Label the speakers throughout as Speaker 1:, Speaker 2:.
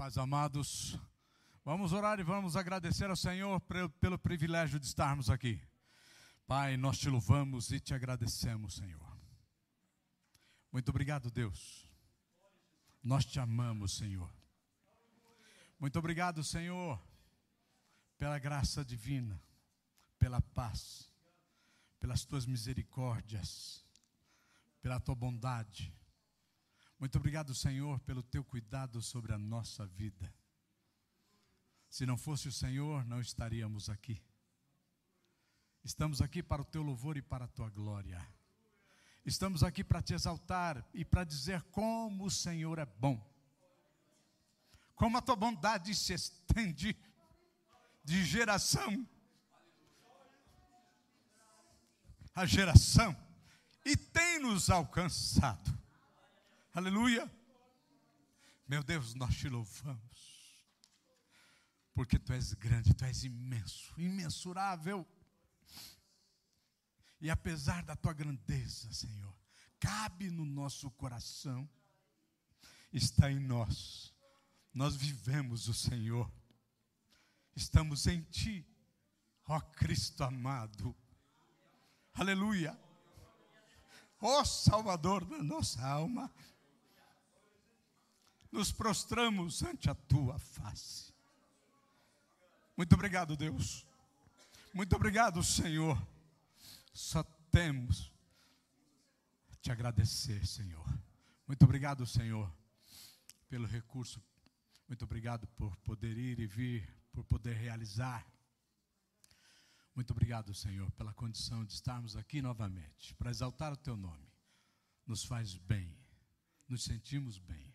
Speaker 1: paz, amados. Vamos orar e vamos agradecer ao Senhor pelo, privilégio de estarmos aqui. Pai, nós te louvamos e te agradecemos, Senhor. Muito obrigado, Deus. Nós te amamos, Senhor. Muito obrigado, Senhor, pela graça divina, pela paz, pelas tuas misericórdias, pela tua bondade muito obrigado, Senhor, pelo teu cuidado sobre a nossa vida. Se não fosse o Senhor, não estaríamos aqui. Estamos aqui para o teu louvor e para a tua glória. Estamos aqui para te exaltar e para dizer como o Senhor é bom. Como a tua bondade se estende de geração a geração e tem nos alcançado. Aleluia. Meu Deus, nós te louvamos. Porque tu és grande, tu és imenso, imensurável. E apesar da tua grandeza, Senhor, cabe no nosso coração, está em nós. Nós vivemos o Senhor. Estamos em ti, ó Cristo amado. Aleluia. Ó Salvador da nossa alma nos prostramos ante a tua face. Muito obrigado, Deus. Muito obrigado, Senhor. Só temos te agradecer, Senhor. Muito obrigado, Senhor, pelo recurso. Muito obrigado por poder ir e vir, por poder realizar. Muito obrigado, Senhor, pela condição de estarmos aqui novamente para exaltar o teu nome. Nos faz bem, nos sentimos bem.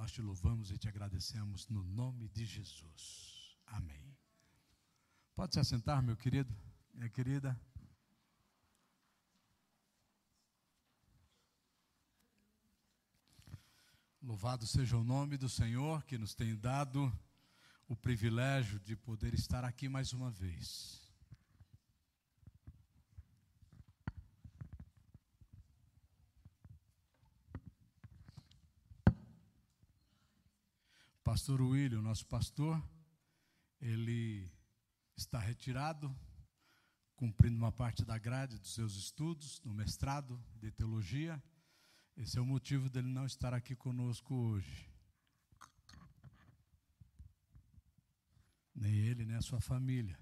Speaker 1: Nós te louvamos e te agradecemos no nome de Jesus. Amém. Pode se assentar, meu querido, minha querida. Louvado seja o nome do Senhor que nos tem dado o privilégio de poder estar aqui mais uma vez. Pastor William, nosso pastor, ele está retirado, cumprindo uma parte da grade dos seus estudos, no mestrado de teologia. Esse é o motivo dele não estar aqui conosco hoje. Nem ele, nem a sua família,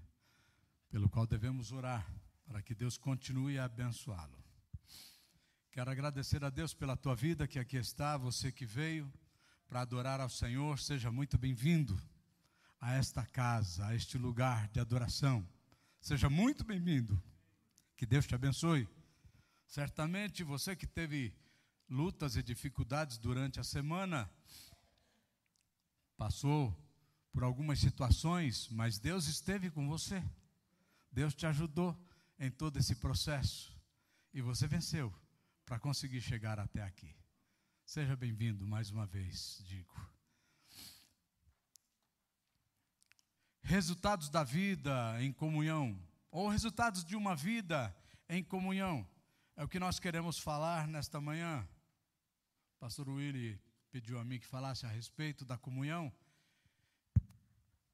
Speaker 1: pelo qual devemos orar, para que Deus continue a abençoá-lo. Quero agradecer a Deus pela tua vida que aqui está, você que veio para adorar ao Senhor, seja muito bem-vindo a esta casa, a este lugar de adoração. Seja muito bem-vindo. Que Deus te abençoe. Certamente você que teve lutas e dificuldades durante a semana, passou por algumas situações, mas Deus esteve com você. Deus te ajudou em todo esse processo e você venceu para conseguir chegar até aqui. Seja bem-vindo mais uma vez, digo. Resultados da vida em comunhão, ou resultados de uma vida em comunhão, é o que nós queremos falar nesta manhã. pastor Willy pediu a mim que falasse a respeito da comunhão,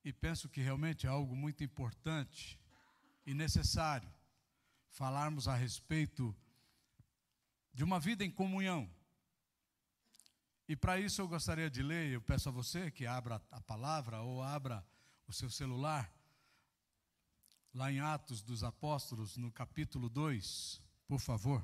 Speaker 1: e penso que realmente é algo muito importante e necessário falarmos a respeito de uma vida em comunhão. E para isso eu gostaria de ler, eu peço a você que abra a palavra ou abra o seu celular, lá em Atos dos Apóstolos, no capítulo 2, por favor.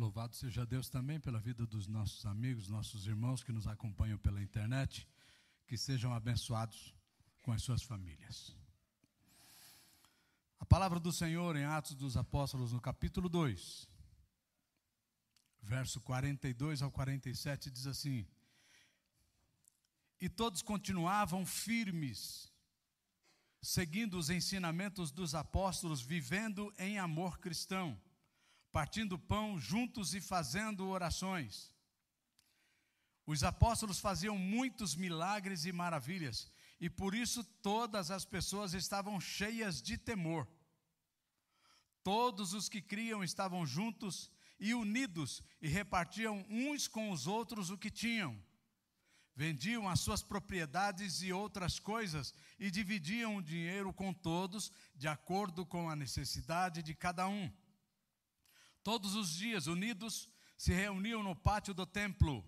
Speaker 1: Louvado seja Deus também pela vida dos nossos amigos, nossos irmãos que nos acompanham pela internet, que sejam abençoados com as suas famílias. A palavra do Senhor em Atos dos Apóstolos, no capítulo 2, verso 42 ao 47, diz assim: E todos continuavam firmes seguindo os ensinamentos dos apóstolos, vivendo em amor cristão, partindo pão juntos e fazendo orações. Os apóstolos faziam muitos milagres e maravilhas, e por isso todas as pessoas estavam cheias de temor. Todos os que criam estavam juntos e unidos e repartiam uns com os outros o que tinham vendiam as suas propriedades e outras coisas e dividiam o dinheiro com todos, de acordo com a necessidade de cada um. Todos os dias, unidos, se reuniam no pátio do templo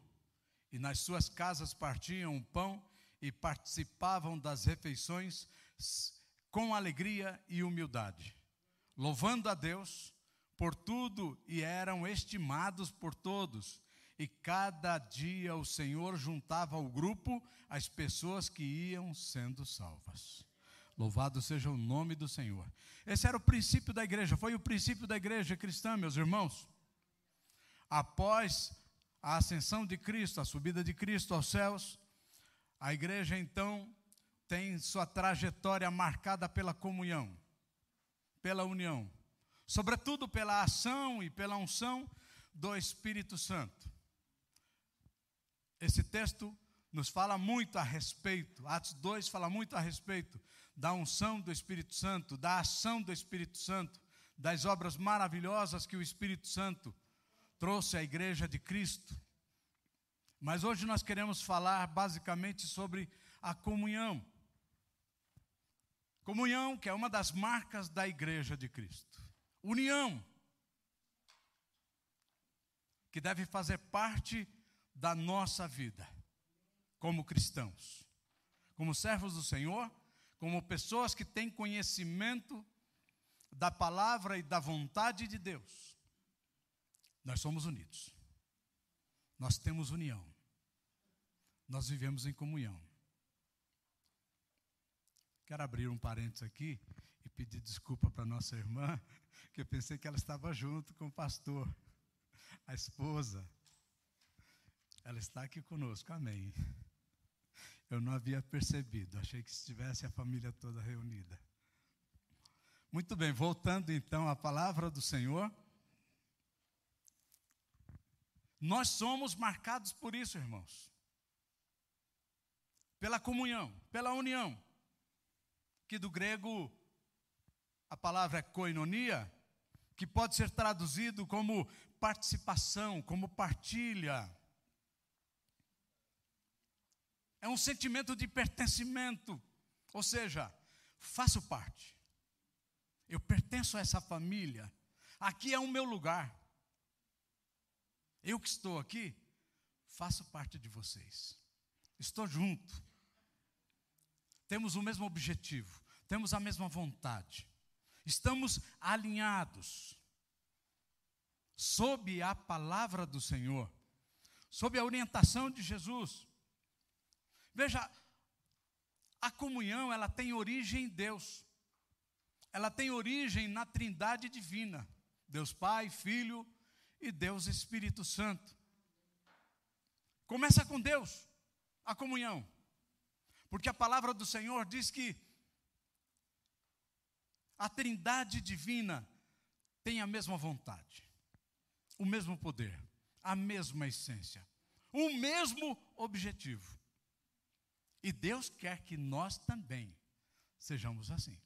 Speaker 1: e nas suas casas partiam o pão e participavam das refeições com alegria e humildade, louvando a Deus por tudo e eram estimados por todos e cada dia o Senhor juntava ao grupo as pessoas que iam sendo salvas. Louvado seja o nome do Senhor. Esse era o princípio da igreja, foi o princípio da igreja cristã, meus irmãos. Após a ascensão de Cristo, a subida de Cristo aos céus, a igreja então tem sua trajetória marcada pela comunhão, pela união, sobretudo pela ação e pela unção do Espírito Santo. Esse texto nos fala muito a respeito, Atos 2 fala muito a respeito da unção do Espírito Santo, da ação do Espírito Santo, das obras maravilhosas que o Espírito Santo trouxe à igreja de Cristo. Mas hoje nós queremos falar basicamente sobre a comunhão. Comunhão, que é uma das marcas da igreja de Cristo. União, que deve fazer parte da nossa vida, como cristãos, como servos do Senhor, como pessoas que têm conhecimento da palavra e da vontade de Deus. Nós somos unidos, nós temos união, nós vivemos em comunhão. Quero abrir um parênteses aqui e pedir desculpa para nossa irmã, que eu pensei que ela estava junto com o pastor, a esposa. Ela está aqui conosco, amém. Eu não havia percebido, achei que estivesse a família toda reunida. Muito bem, voltando então à palavra do Senhor. Nós somos marcados por isso, irmãos. Pela comunhão, pela união. Que do grego a palavra é koinonia, que pode ser traduzido como participação, como partilha é um sentimento de pertencimento. Ou seja, faço parte. Eu pertenço a essa família. Aqui é o meu lugar. Eu que estou aqui, faço parte de vocês. Estou junto. Temos o mesmo objetivo, temos a mesma vontade. Estamos alinhados sob a palavra do Senhor, sob a orientação de Jesus. Veja, a comunhão, ela tem origem em Deus. Ela tem origem na Trindade divina. Deus Pai, Filho e Deus Espírito Santo. Começa com Deus, a comunhão. Porque a palavra do Senhor diz que a Trindade divina tem a mesma vontade, o mesmo poder, a mesma essência, o mesmo objetivo. E Deus quer que nós também sejamos assim,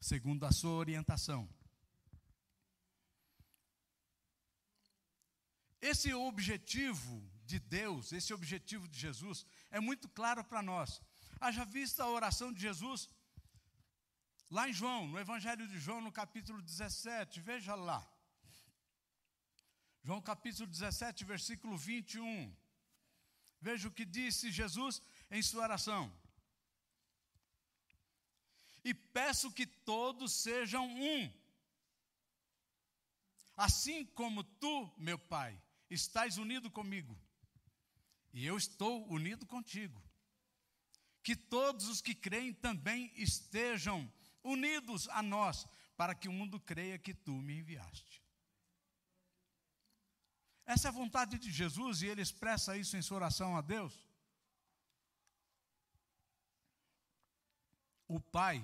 Speaker 1: segundo a sua orientação. Esse objetivo de Deus, esse objetivo de Jesus, é muito claro para nós. Haja vista a oração de Jesus, lá em João, no Evangelho de João, no capítulo 17, veja lá. João capítulo 17, versículo 21. Veja o que disse Jesus em sua oração. E peço que todos sejam um. Assim como tu, meu Pai, estás unido comigo, e eu estou unido contigo. Que todos os que creem também estejam unidos a nós, para que o mundo creia que tu me enviaste. Essa é a vontade de Jesus e ele expressa isso em sua oração a Deus. O Pai,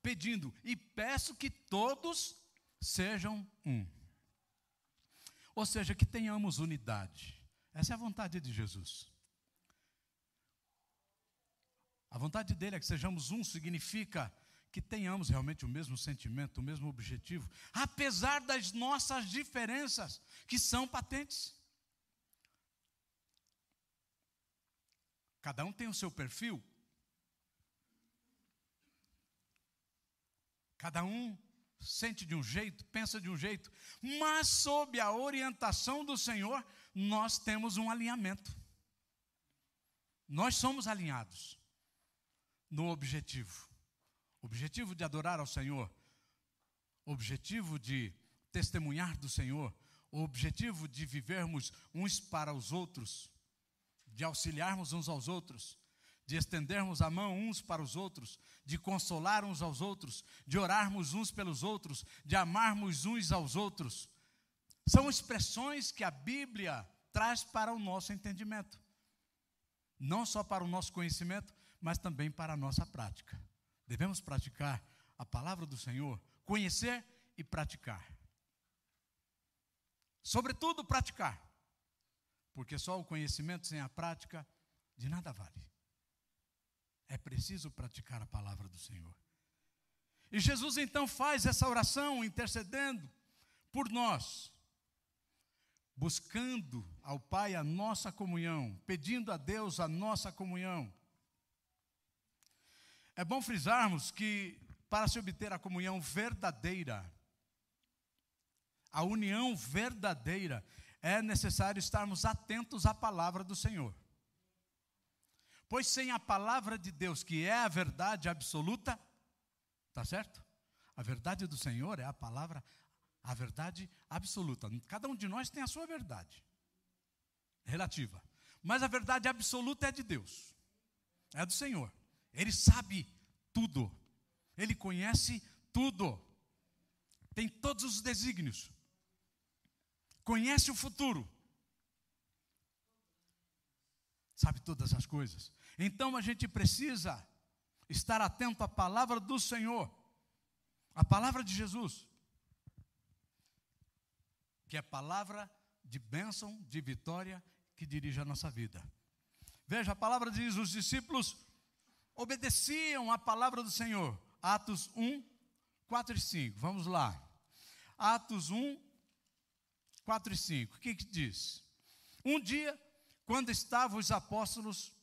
Speaker 1: pedindo: E peço que todos sejam um. Ou seja, que tenhamos unidade. Essa é a vontade de Jesus. A vontade dele é que sejamos um, significa que tenhamos realmente o mesmo sentimento, o mesmo objetivo, apesar das nossas diferenças, que são patentes. Cada um tem o seu perfil. Cada um sente de um jeito, pensa de um jeito, mas sob a orientação do Senhor, nós temos um alinhamento. Nós somos alinhados no objetivo. Objetivo de adorar ao Senhor, objetivo de testemunhar do Senhor, objetivo de vivermos uns para os outros, de auxiliarmos uns aos outros, de estendermos a mão uns para os outros, de consolar uns aos outros, de orarmos uns pelos outros, de amarmos uns aos outros. São expressões que a Bíblia traz para o nosso entendimento. Não só para o nosso conhecimento, mas também para a nossa prática. Devemos praticar a palavra do Senhor, conhecer e praticar. Sobretudo, praticar. Porque só o conhecimento sem a prática de nada vale. É preciso praticar a palavra do Senhor. E Jesus então faz essa oração intercedendo por nós, buscando ao Pai a nossa comunhão, pedindo a Deus a nossa comunhão. É bom frisarmos que para se obter a comunhão verdadeira, a união verdadeira, é necessário estarmos atentos à palavra do Senhor. Pois sem a palavra de Deus, que é a verdade absoluta, tá certo? A verdade do Senhor é a palavra, a verdade absoluta. Cada um de nós tem a sua verdade relativa, mas a verdade absoluta é de Deus, é do Senhor. Ele sabe tudo, ele conhece tudo, tem todos os desígnios, conhece o futuro, sabe todas as coisas. Então a gente precisa estar atento à palavra do Senhor, à palavra de Jesus, que é palavra de bênção, de vitória, que dirige a nossa vida. Veja, a palavra diz: os discípulos obedeciam à palavra do Senhor. Atos 1, 4 e 5. Vamos lá. Atos 1, 4 e 5. O que, que diz? Um dia, quando estavam os apóstolos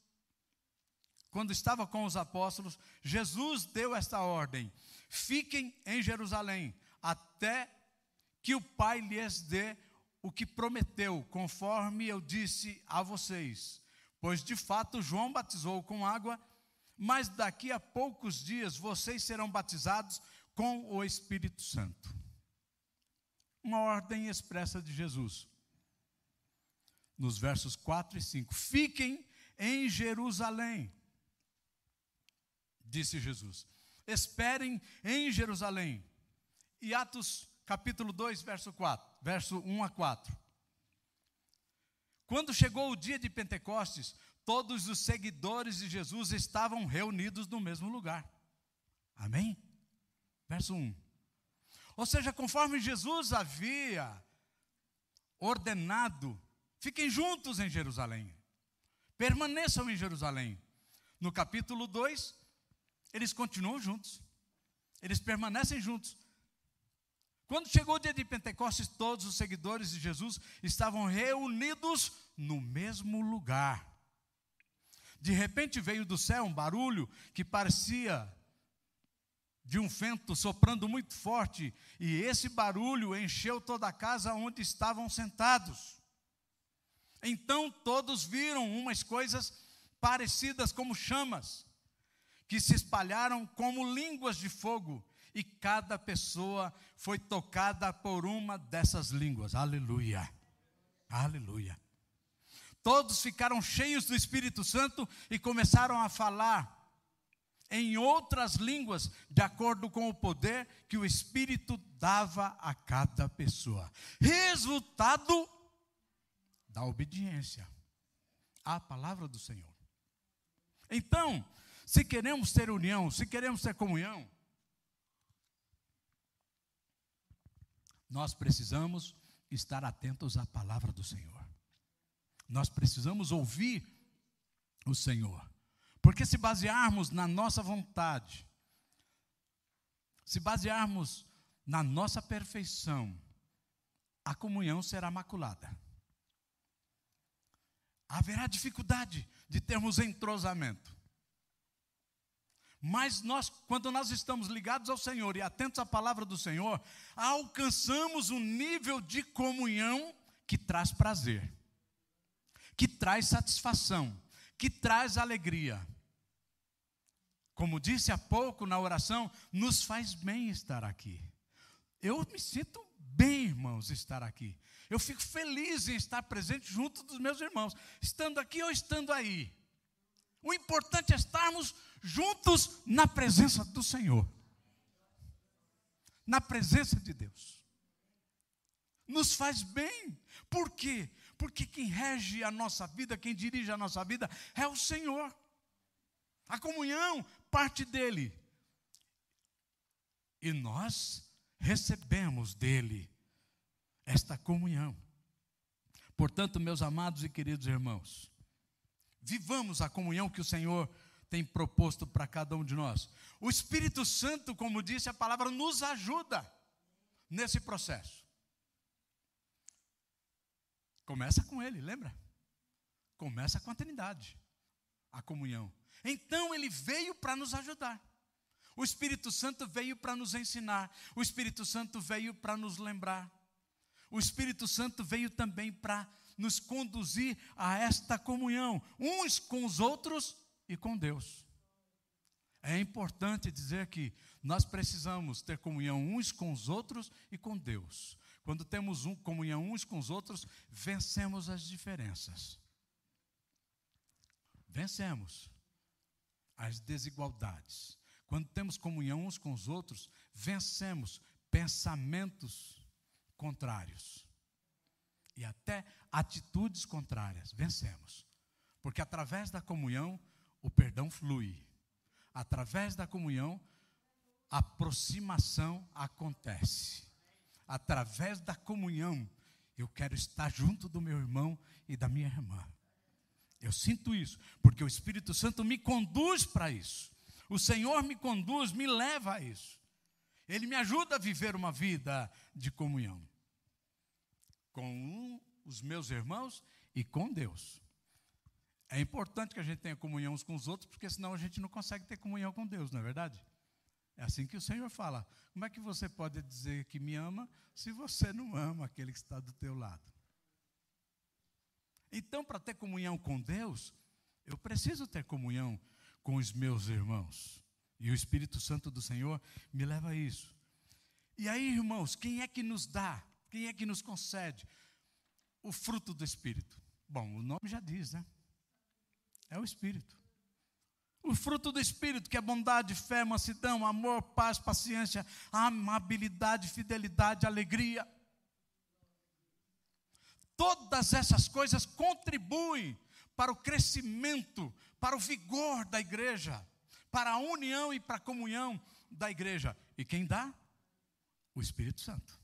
Speaker 1: quando estava com os apóstolos, Jesus deu esta ordem: fiquem em Jerusalém, até que o Pai lhes dê o que prometeu, conforme eu disse a vocês. Pois de fato João batizou com água, mas daqui a poucos dias vocês serão batizados com o Espírito Santo. Uma ordem expressa de Jesus. Nos versos 4 e 5: Fiquem em Jerusalém disse Jesus. Esperem em Jerusalém. E Atos capítulo 2, verso 4, verso 1 a 4. Quando chegou o dia de Pentecostes, todos os seguidores de Jesus estavam reunidos no mesmo lugar. Amém? Verso 1. Ou seja, conforme Jesus havia ordenado, fiquem juntos em Jerusalém. Permaneçam em Jerusalém. No capítulo 2, eles continuam juntos. Eles permanecem juntos. Quando chegou o dia de Pentecostes, todos os seguidores de Jesus estavam reunidos no mesmo lugar. De repente veio do céu um barulho que parecia de um vento soprando muito forte, e esse barulho encheu toda a casa onde estavam sentados. Então todos viram umas coisas parecidas como chamas que se espalharam como línguas de fogo, e cada pessoa foi tocada por uma dessas línguas. Aleluia. Aleluia. Todos ficaram cheios do Espírito Santo e começaram a falar em outras línguas, de acordo com o poder que o Espírito dava a cada pessoa. Resultado da obediência à palavra do Senhor. Então, se queremos ter união, se queremos ter comunhão, nós precisamos estar atentos à palavra do Senhor. Nós precisamos ouvir o Senhor. Porque se basearmos na nossa vontade, se basearmos na nossa perfeição, a comunhão será maculada. Haverá dificuldade de termos entrosamento. Mas nós, quando nós estamos ligados ao Senhor e atentos à palavra do Senhor, alcançamos um nível de comunhão que traz prazer, que traz satisfação, que traz alegria. Como disse há pouco na oração, nos faz bem estar aqui. Eu me sinto bem, irmãos, estar aqui. Eu fico feliz em estar presente junto dos meus irmãos, estando aqui ou estando aí. O importante é estarmos juntos na presença do Senhor, na presença de Deus. Nos faz bem, por quê? Porque quem rege a nossa vida, quem dirige a nossa vida é o Senhor. A comunhão parte dele. E nós recebemos dele esta comunhão. Portanto, meus amados e queridos irmãos, vivamos a comunhão que o Senhor tem proposto para cada um de nós. O Espírito Santo, como disse a palavra, nos ajuda nesse processo. Começa com ele, lembra? Começa com a Trindade, a comunhão. Então ele veio para nos ajudar. O Espírito Santo veio para nos ensinar. O Espírito Santo veio para nos lembrar. O Espírito Santo veio também para nos conduzir a esta comunhão, uns com os outros e com Deus. É importante dizer que nós precisamos ter comunhão uns com os outros e com Deus. Quando temos um, comunhão uns com os outros, vencemos as diferenças. Vencemos as desigualdades. Quando temos comunhão uns com os outros, vencemos pensamentos contrários e até atitudes contrárias. Vencemos. Porque através da comunhão, o perdão flui. Através da comunhão, a aproximação acontece. Através da comunhão, eu quero estar junto do meu irmão e da minha irmã. Eu sinto isso, porque o Espírito Santo me conduz para isso. O Senhor me conduz, me leva a isso. Ele me ajuda a viver uma vida de comunhão com os meus irmãos e com Deus. É importante que a gente tenha comunhão uns com os outros, porque senão a gente não consegue ter comunhão com Deus, não é verdade? É assim que o Senhor fala. Como é que você pode dizer que me ama se você não ama aquele que está do teu lado? Então, para ter comunhão com Deus, eu preciso ter comunhão com os meus irmãos. E o Espírito Santo do Senhor me leva a isso. E aí, irmãos, quem é que nos dá? Quem é que nos concede o fruto do Espírito? Bom, o nome já diz, né? É o Espírito. O fruto do Espírito, que é bondade, fé, mansidão, amor, paz, paciência, amabilidade, fidelidade, alegria. Todas essas coisas contribuem para o crescimento, para o vigor da igreja, para a união e para a comunhão da igreja. E quem dá? O Espírito Santo.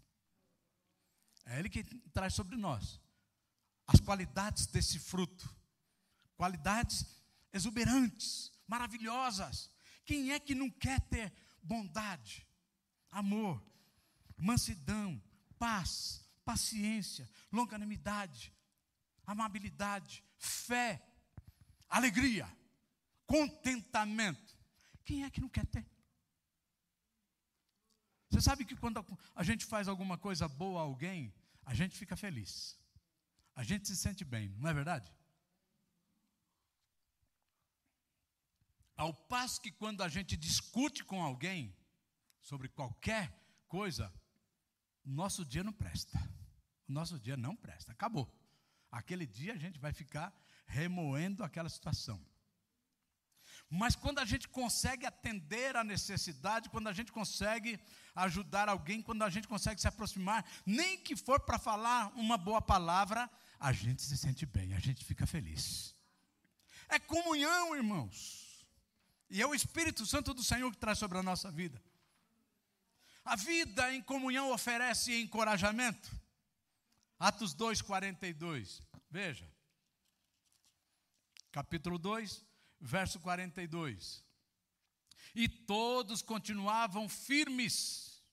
Speaker 1: É Ele que traz sobre nós as qualidades desse fruto, qualidades exuberantes, maravilhosas. Quem é que não quer ter bondade, amor, mansidão, paz, paciência, longanimidade, amabilidade, fé, alegria, contentamento. Quem é que não quer ter? Você sabe que quando a gente faz alguma coisa boa a alguém, a gente fica feliz. A gente se sente bem, não é verdade? Ao passo que quando a gente discute com alguém sobre qualquer coisa, nosso dia não presta. Nosso dia não presta, acabou. Aquele dia a gente vai ficar remoendo aquela situação. Mas quando a gente consegue atender a necessidade, quando a gente consegue ajudar alguém, quando a gente consegue se aproximar, nem que for para falar uma boa palavra, a gente se sente bem, a gente fica feliz. É comunhão, irmãos. E é o Espírito Santo do Senhor que traz sobre a nossa vida. A vida em comunhão oferece encorajamento. Atos 2, 42. Veja. Capítulo 2, verso 42. E todos continuavam firmes,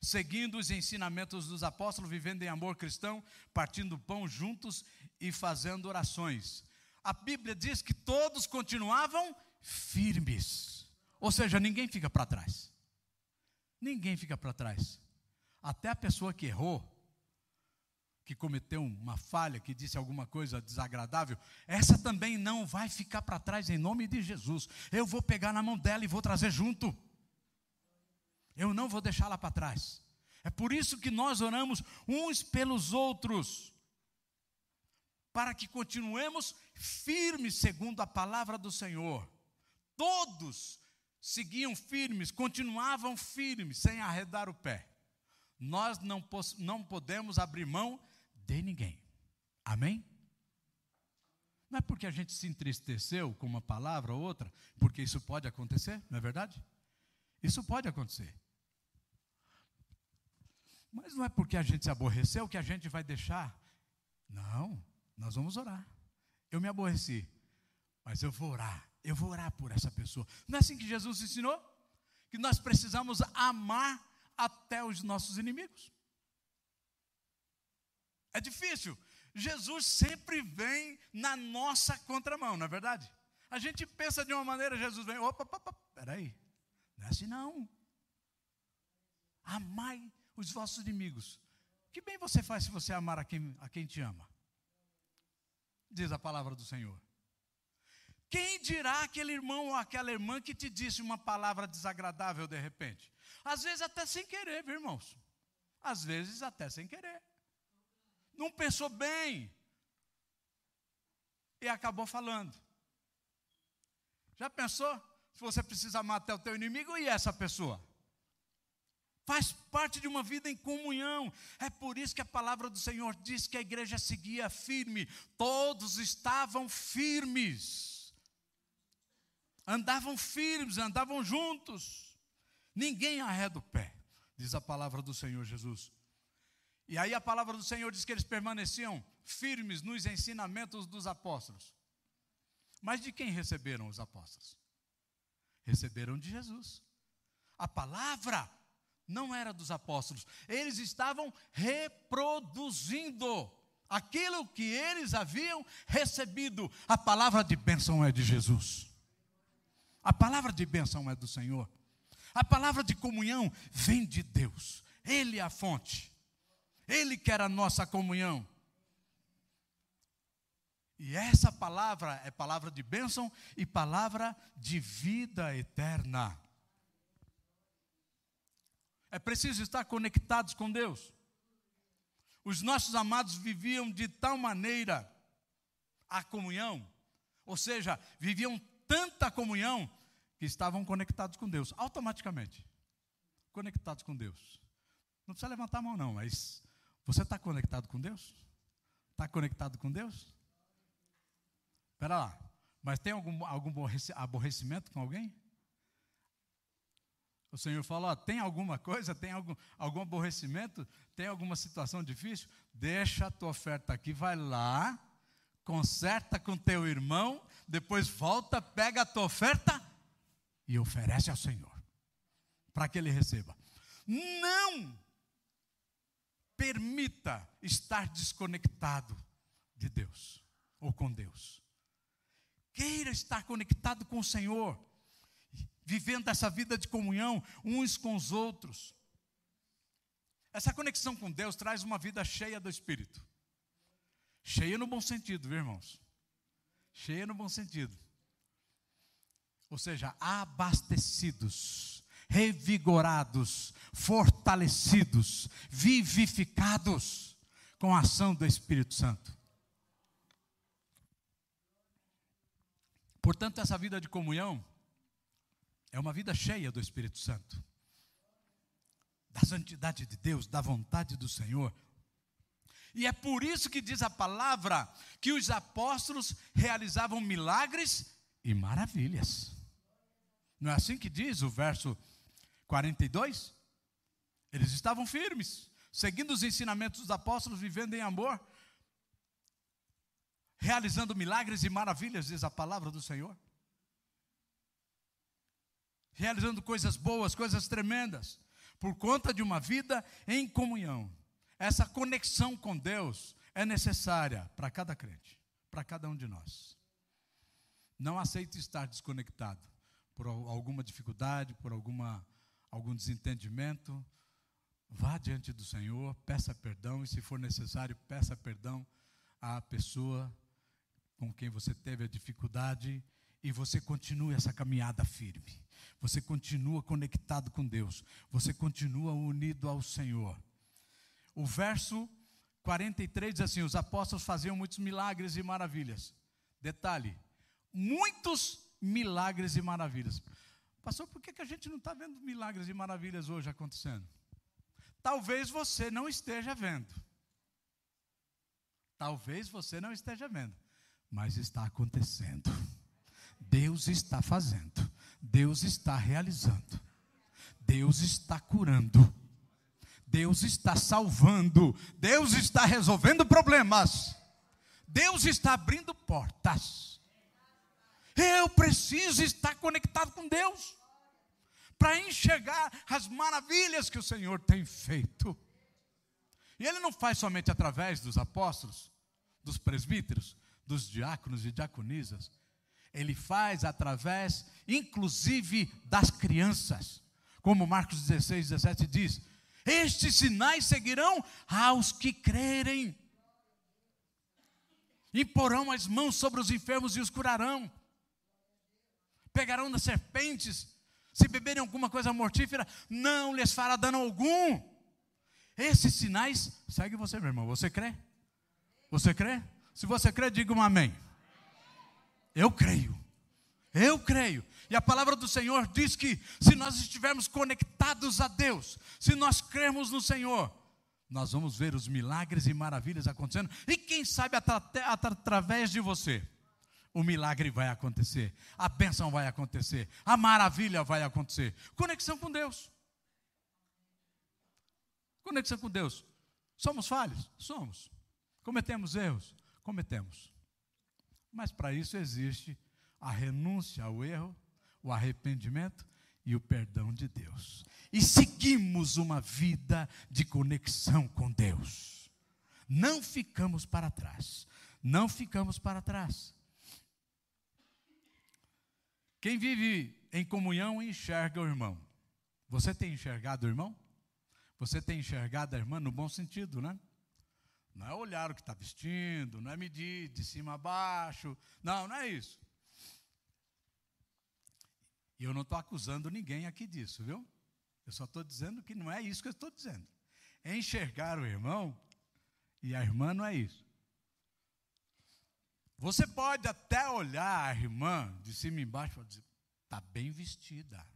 Speaker 1: seguindo os ensinamentos dos apóstolos, vivendo em amor cristão, partindo pão juntos e fazendo orações. A Bíblia diz que todos continuavam firmes. Ou seja, ninguém fica para trás. Ninguém fica para trás. Até a pessoa que errou, que cometeu uma falha, que disse alguma coisa desagradável, essa também não vai ficar para trás em nome de Jesus. Eu vou pegar na mão dela e vou trazer junto. Eu não vou deixá-la para trás. É por isso que nós oramos uns pelos outros, para que continuemos firmes segundo a palavra do Senhor. Todos seguiam firmes, continuavam firmes, sem arredar o pé. Nós não, não podemos abrir mão de ninguém. Amém? Não é porque a gente se entristeceu com uma palavra ou outra, porque isso pode acontecer, não é verdade? Isso pode acontecer. Mas não é porque a gente se aborreceu que a gente vai deixar. Não, nós vamos orar. Eu me aborreci, mas eu vou orar eu vou orar por essa pessoa. Não é assim que Jesus ensinou? Que nós precisamos amar até os nossos inimigos. É difícil. Jesus sempre vem na nossa contramão, não é verdade? A gente pensa de uma maneira, Jesus vem, opa, opa, opa peraí, não é assim não. Amai os vossos inimigos. Que bem você faz se você amar a quem, a quem te ama? Diz a palavra do Senhor. Quem dirá aquele irmão ou aquela irmã que te disse uma palavra desagradável de repente? Às vezes até sem querer, viu, irmãos? Às vezes até sem querer. Não pensou bem e acabou falando. Já pensou? Se você precisa até o teu inimigo e essa pessoa? Faz parte de uma vida em comunhão. É por isso que a palavra do Senhor diz que a igreja seguia firme. Todos estavam firmes andavam firmes, andavam juntos. Ninguém arreda o pé, diz a palavra do Senhor Jesus. E aí a palavra do Senhor diz que eles permaneciam firmes nos ensinamentos dos apóstolos. Mas de quem receberam os apóstolos? Receberam de Jesus. A palavra não era dos apóstolos, eles estavam reproduzindo aquilo que eles haviam recebido. A palavra de bênção é de Jesus. A palavra de bênção é do Senhor. A palavra de comunhão vem de Deus. Ele é a fonte. Ele quer a nossa comunhão. E essa palavra é palavra de bênção e palavra de vida eterna. É preciso estar conectados com Deus. Os nossos amados viviam de tal maneira a comunhão, ou seja, viviam tanta comunhão que estavam conectados com Deus, automaticamente. Conectados com Deus. Não precisa levantar a mão, não, mas você está conectado com Deus? Está conectado com Deus? Espera lá, mas tem algum, algum aborrecimento com alguém? O Senhor fala: ó, tem alguma coisa, tem algum, algum aborrecimento, tem alguma situação difícil? Deixa a tua oferta aqui, vai lá, conserta com teu irmão depois volta, pega a tua oferta e oferece ao Senhor, para que ele receba. Não permita estar desconectado de Deus ou com Deus. Queira estar conectado com o Senhor, vivendo essa vida de comunhão uns com os outros. Essa conexão com Deus traz uma vida cheia do Espírito. Cheia no bom sentido, viu, irmãos? Cheia no bom sentido. Ou seja, abastecidos, revigorados, fortalecidos, vivificados com a ação do Espírito Santo. Portanto, essa vida de comunhão é uma vida cheia do Espírito Santo, da santidade de Deus, da vontade do Senhor, e é por isso que diz a palavra que os apóstolos realizavam milagres e maravilhas. Não é assim que diz o verso 42? Eles estavam firmes, seguindo os ensinamentos dos apóstolos, vivendo em amor, realizando milagres e maravilhas, diz a palavra do Senhor. Realizando coisas boas, coisas tremendas, por conta de uma vida em comunhão. Essa conexão com Deus é necessária para cada crente, para cada um de nós. Não aceite estar desconectado por alguma dificuldade, por alguma, algum desentendimento. Vá diante do Senhor, peça perdão e, se for necessário, peça perdão à pessoa com quem você teve a dificuldade e você continue essa caminhada firme. Você continua conectado com Deus. Você continua unido ao Senhor. O verso 43 diz assim: Os apóstolos faziam muitos milagres e maravilhas. Detalhe: muitos milagres e maravilhas. Pastor, por que, que a gente não está vendo milagres e maravilhas hoje acontecendo? Talvez você não esteja vendo. Talvez você não esteja vendo mas está acontecendo. Deus está fazendo. Deus está realizando. Deus está curando. Deus está salvando. Deus está resolvendo problemas. Deus está abrindo portas. Eu preciso estar conectado com Deus para enxergar as maravilhas que o Senhor tem feito. E Ele não faz somente através dos apóstolos, dos presbíteros, dos diáconos e diaconisas, ele faz através, inclusive, das crianças. Como Marcos 16, 17 diz: Estes sinais seguirão aos que crerem. Imporão as mãos sobre os enfermos e os curarão. Pegarão nas serpentes. Se beberem alguma coisa mortífera, não lhes fará dano algum. Esses sinais, segue você, meu irmão. Você crê? Você crê? Se você crê, diga um amém. Eu creio. Eu creio. E a palavra do Senhor diz que se nós estivermos conectados a Deus, se nós crermos no Senhor, nós vamos ver os milagres e maravilhas acontecendo. E quem sabe através de você, o milagre vai acontecer, a bênção vai acontecer, a maravilha vai acontecer. Conexão com Deus. Conexão com Deus. Somos falhos? Somos. Cometemos erros? cometemos. Mas para isso existe a renúncia ao erro, o arrependimento e o perdão de Deus. E seguimos uma vida de conexão com Deus. Não ficamos para trás. Não ficamos para trás. Quem vive em comunhão enxerga o irmão. Você tem enxergado o irmão? Você tem enxergado a irmã no bom sentido, né? Não é olhar o que está vestindo, não é medir de cima a baixo. Não, não é isso. E eu não estou acusando ninguém aqui disso, viu? Eu só estou dizendo que não é isso que eu estou dizendo. É enxergar o irmão e a irmã não é isso. Você pode até olhar a irmã de cima e embaixo e dizer, está bem vestida.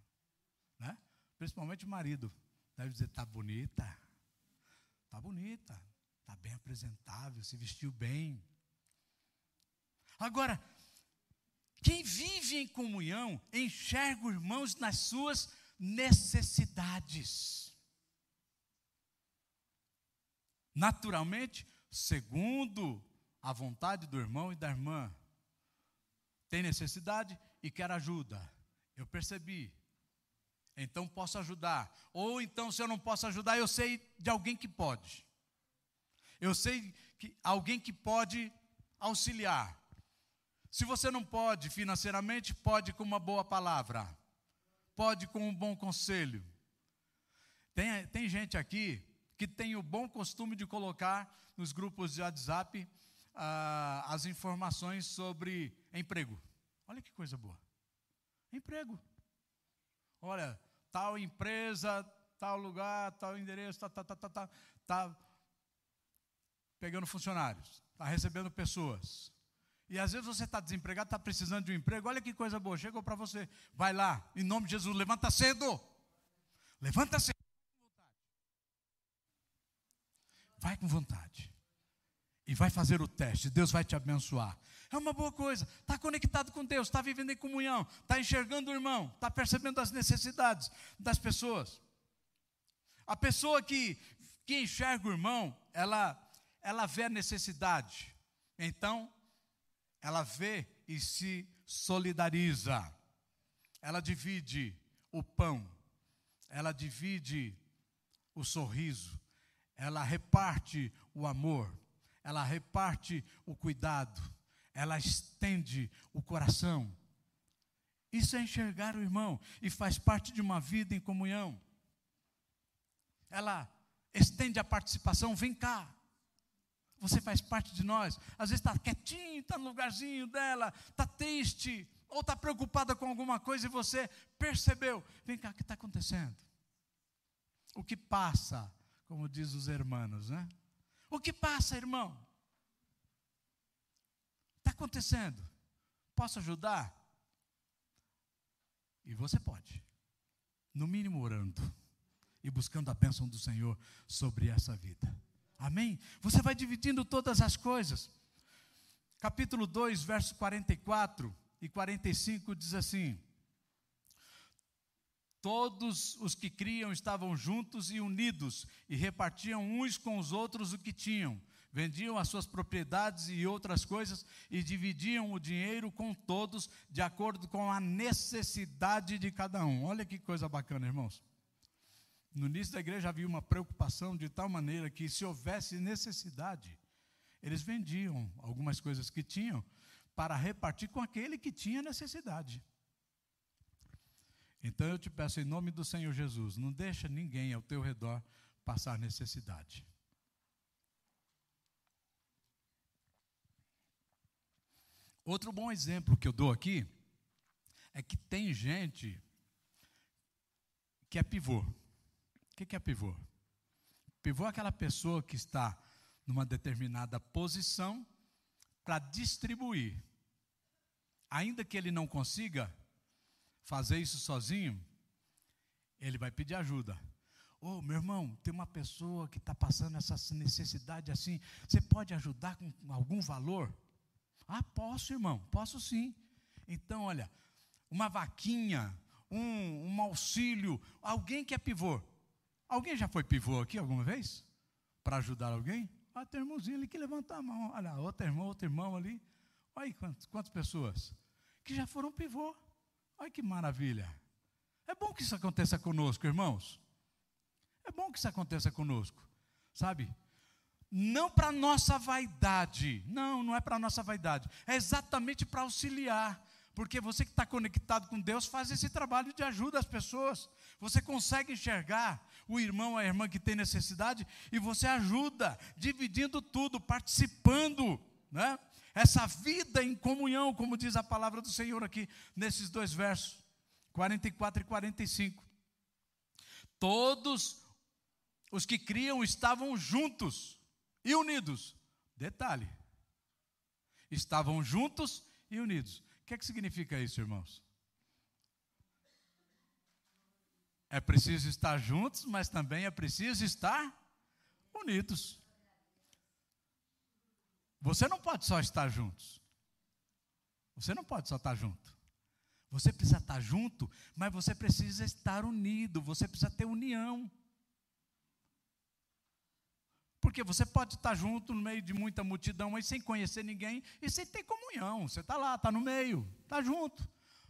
Speaker 1: Né? Principalmente o marido. Deve dizer, está bonita. Está bonita. Está bem apresentável, se vestiu bem. Agora, quem vive em comunhão enxerga os irmãos nas suas necessidades. Naturalmente, segundo a vontade do irmão e da irmã, tem necessidade e quer ajuda. Eu percebi. Então posso ajudar. Ou então, se eu não posso ajudar, eu sei de alguém que pode. Eu sei que alguém que pode auxiliar. Se você não pode financeiramente, pode com uma boa palavra, pode com um bom conselho. Tem, tem gente aqui que tem o bom costume de colocar nos grupos de WhatsApp ah, as informações sobre emprego. Olha que coisa boa. Emprego. Olha, tal empresa, tal lugar, tal endereço, tal, tal, tal, tal, tal, tal pegando funcionários, está recebendo pessoas. E às vezes você está desempregado, está precisando de um emprego. Olha que coisa boa, chegou para você. Vai lá, em nome de Jesus, levanta cedo. Levanta cedo. Vai com vontade. E vai fazer o teste. Deus vai te abençoar. É uma boa coisa. Está conectado com Deus, está vivendo em comunhão, está enxergando o irmão, está percebendo as necessidades das pessoas. A pessoa que, que enxerga o irmão, ela, ela vê a necessidade. Então, ela vê e se solidariza. Ela divide o pão, ela divide o sorriso, ela reparte o amor, ela reparte o cuidado, ela estende o coração. Isso é enxergar o irmão e faz parte de uma vida em comunhão. Ela estende a participação, vem cá. Você faz parte de nós. Às vezes está quietinho, está no lugarzinho dela, está triste, ou está preocupada com alguma coisa e você percebeu. Vem cá, o que está acontecendo? O que passa, como diz os hermanos, né? O que passa, irmão? Está acontecendo. Posso ajudar? E você pode. No mínimo orando e buscando a bênção do Senhor sobre essa vida. Amém? Você vai dividindo todas as coisas. Capítulo 2, verso 44 e 45 diz assim: Todos os que criam estavam juntos e unidos e repartiam uns com os outros o que tinham. Vendiam as suas propriedades e outras coisas e dividiam o dinheiro com todos, de acordo com a necessidade de cada um. Olha que coisa bacana, irmãos. No início da igreja havia uma preocupação de tal maneira que, se houvesse necessidade, eles vendiam algumas coisas que tinham para repartir com aquele que tinha necessidade. Então eu te peço em nome do Senhor Jesus, não deixa ninguém ao teu redor passar necessidade. Outro bom exemplo que eu dou aqui é que tem gente que é pivô. O que é pivô? Pivô é aquela pessoa que está numa determinada posição para distribuir. Ainda que ele não consiga fazer isso sozinho, ele vai pedir ajuda. Ô, oh, meu irmão, tem uma pessoa que está passando essa necessidade assim. Você pode ajudar com algum valor? Ah, posso, irmão, posso sim. Então, olha, uma vaquinha, um, um auxílio, alguém que é pivô. Alguém já foi pivô aqui alguma vez? Para ajudar alguém? Ah, tem um irmãozinho ali que levanta a mão. Olha, outro irmão, outro irmão ali. Olha aí quantas, quantas pessoas que já foram pivô. Olha que maravilha. É bom que isso aconteça conosco, irmãos. É bom que isso aconteça conosco. Sabe? Não para nossa vaidade. Não, não é para nossa vaidade. É exatamente para auxiliar. Porque você que está conectado com Deus faz esse trabalho de ajuda às pessoas. Você consegue enxergar o irmão, a irmã que tem necessidade e você ajuda, dividindo tudo, participando, né? Essa vida em comunhão, como diz a palavra do Senhor aqui nesses dois versos, 44 e 45. Todos os que criam estavam juntos e unidos. Detalhe: estavam juntos e unidos. O que, é que significa isso, irmãos? É preciso estar juntos, mas também é preciso estar unidos. Você não pode só estar juntos. Você não pode só estar junto. Você precisa estar junto, mas você precisa estar unido, você precisa ter união. Porque você pode estar junto no meio de muita multidão, mas sem conhecer ninguém e sem ter comunhão. Você está lá, está no meio, está junto.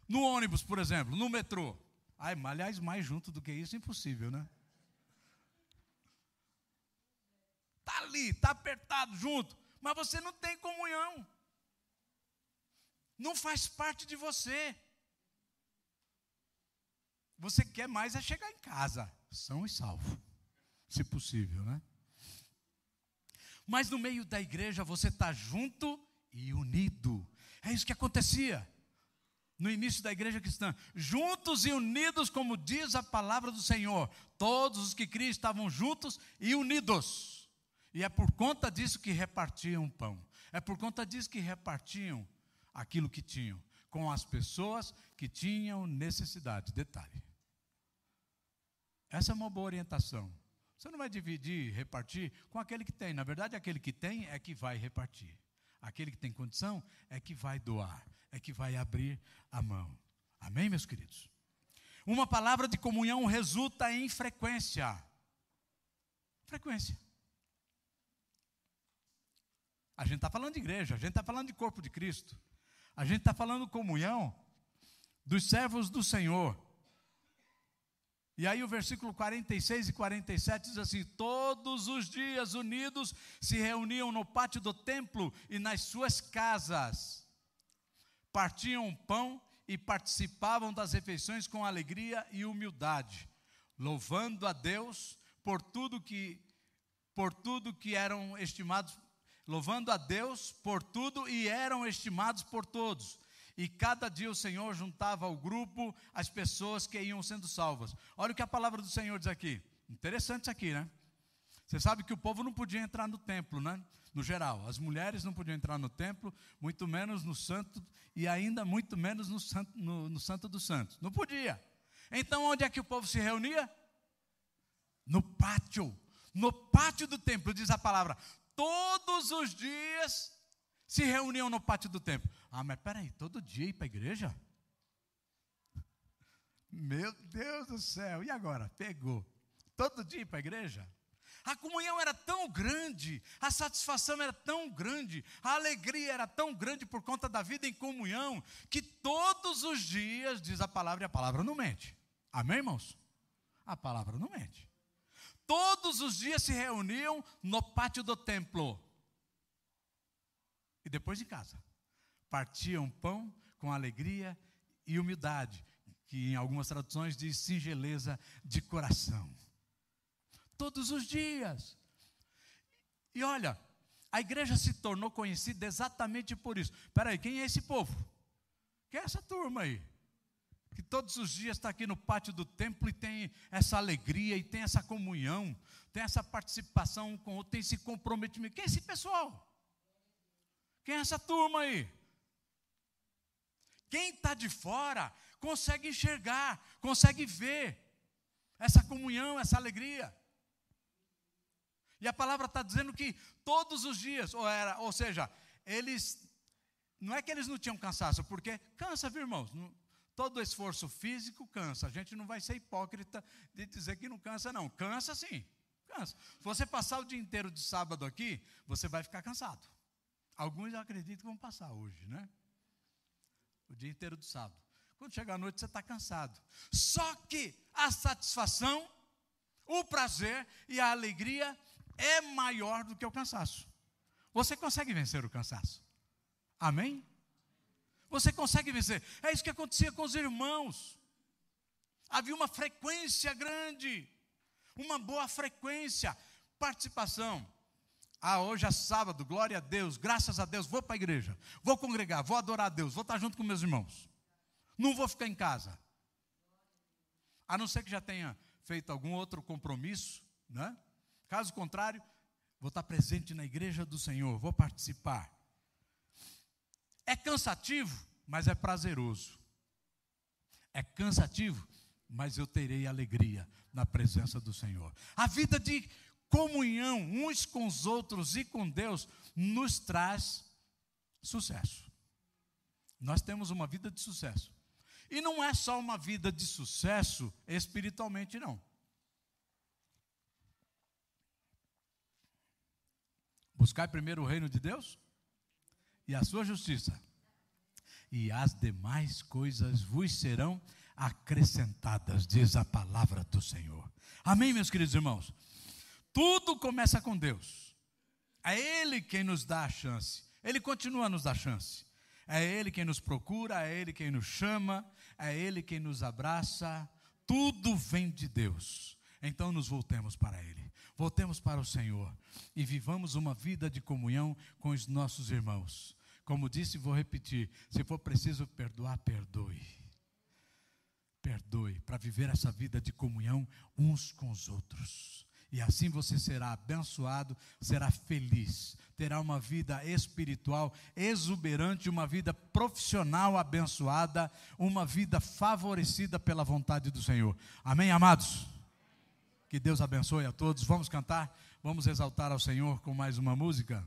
Speaker 1: No ônibus, por exemplo, no metrô. Ai, aliás, mais junto do que isso, impossível, né? Está ali, está apertado junto mas você não tem comunhão. Não faz parte de você. Você quer mais é chegar em casa, são e salvo, se possível, né? Mas no meio da igreja você está junto e unido. É isso que acontecia no início da igreja cristã. Juntos e unidos, como diz a palavra do Senhor. Todos os que criam estavam juntos e unidos. E é por conta disso que repartiam pão. É por conta disso que repartiam aquilo que tinham com as pessoas que tinham necessidade. Detalhe. Essa é uma boa orientação. Você não vai dividir, repartir com aquele que tem. Na verdade, aquele que tem é que vai repartir. Aquele que tem condição é que vai doar, é que vai abrir a mão. Amém, meus queridos? Uma palavra de comunhão resulta em frequência. Frequência. A gente está falando de igreja, a gente está falando de corpo de Cristo, a gente está falando comunhão dos servos do Senhor. E aí o versículo 46 e 47 diz assim: Todos os dias unidos se reuniam no pátio do templo e nas suas casas, partiam pão e participavam das refeições com alegria e humildade, louvando a Deus por tudo que por tudo que eram estimados, louvando a Deus por tudo e eram estimados por todos. E cada dia o Senhor juntava ao grupo as pessoas que iam sendo salvas. Olha o que a palavra do Senhor diz aqui. Interessante isso aqui, né? Você sabe que o povo não podia entrar no templo, né? No geral, as mulheres não podiam entrar no templo, muito menos no santo e ainda muito menos no santo, no, no santo dos santos. Não podia. Então, onde é que o povo se reunia? No pátio. No pátio do templo, diz a palavra. Todos os dias se reuniam no pátio do templo. Ah, mas peraí, todo dia ir para a igreja? Meu Deus do céu, e agora? Pegou. Todo dia ir para a igreja? A comunhão era tão grande, a satisfação era tão grande, a alegria era tão grande por conta da vida em comunhão, que todos os dias, diz a palavra, e a palavra não mente. Amém, irmãos? A palavra não mente. Todos os dias se reuniam no pátio do templo e depois em casa. Partiam pão com alegria e humildade, que em algumas traduções diz singeleza de coração. Todos os dias. E olha, a igreja se tornou conhecida exatamente por isso. Espera aí, quem é esse povo? Quem é essa turma aí? Que todos os dias está aqui no pátio do templo e tem essa alegria, e tem essa comunhão, tem essa participação com tem esse comprometimento. Quem é esse pessoal? Quem é essa turma aí? Quem está de fora consegue enxergar, consegue ver essa comunhão, essa alegria. E a palavra está dizendo que todos os dias, ou, era, ou seja, eles, não é que eles não tinham cansaço, porque cansa, viu, irmãos? Todo esforço físico cansa. A gente não vai ser hipócrita de dizer que não cansa, não. Cansa sim, cansa. Se você passar o dia inteiro de sábado aqui, você vai ficar cansado. Alguns eu acredito que vão passar hoje, né? O dia inteiro do sábado. Quando chega a noite, você está cansado. Só que a satisfação, o prazer e a alegria é maior do que o cansaço. Você consegue vencer o cansaço. Amém? Você consegue vencer. É isso que acontecia com os irmãos. Havia uma frequência grande, uma boa frequência, participação. Ah, hoje é sábado, glória a Deus, graças a Deus, vou para a igreja, vou congregar, vou adorar a Deus, vou estar junto com meus irmãos. Não vou ficar em casa. A não ser que já tenha feito algum outro compromisso, né? Caso contrário, vou estar presente na igreja do Senhor, vou participar. É cansativo, mas é prazeroso. É cansativo, mas eu terei alegria na presença do Senhor. A vida de comunhão uns com os outros e com Deus nos traz sucesso. Nós temos uma vida de sucesso. E não é só uma vida de sucesso espiritualmente, não. Buscar primeiro o reino de Deus e a sua justiça, e as demais coisas vos serão acrescentadas, diz a palavra do Senhor. Amém, meus queridos irmãos? Tudo começa com Deus. É Ele quem nos dá a chance. Ele continua a nos dar chance. É Ele quem nos procura, é Ele quem nos chama, é Ele quem nos abraça. Tudo vem de Deus. Então nos voltemos para Ele. Voltemos para o Senhor e vivamos uma vida de comunhão com os nossos irmãos. Como disse, vou repetir: se for preciso perdoar, perdoe. Perdoe, para viver essa vida de comunhão uns com os outros. E assim você será abençoado, será feliz, terá uma vida espiritual exuberante, uma vida profissional abençoada, uma vida favorecida pela vontade do Senhor. Amém, amados? Que Deus abençoe a todos. Vamos cantar, vamos exaltar ao Senhor com mais uma música.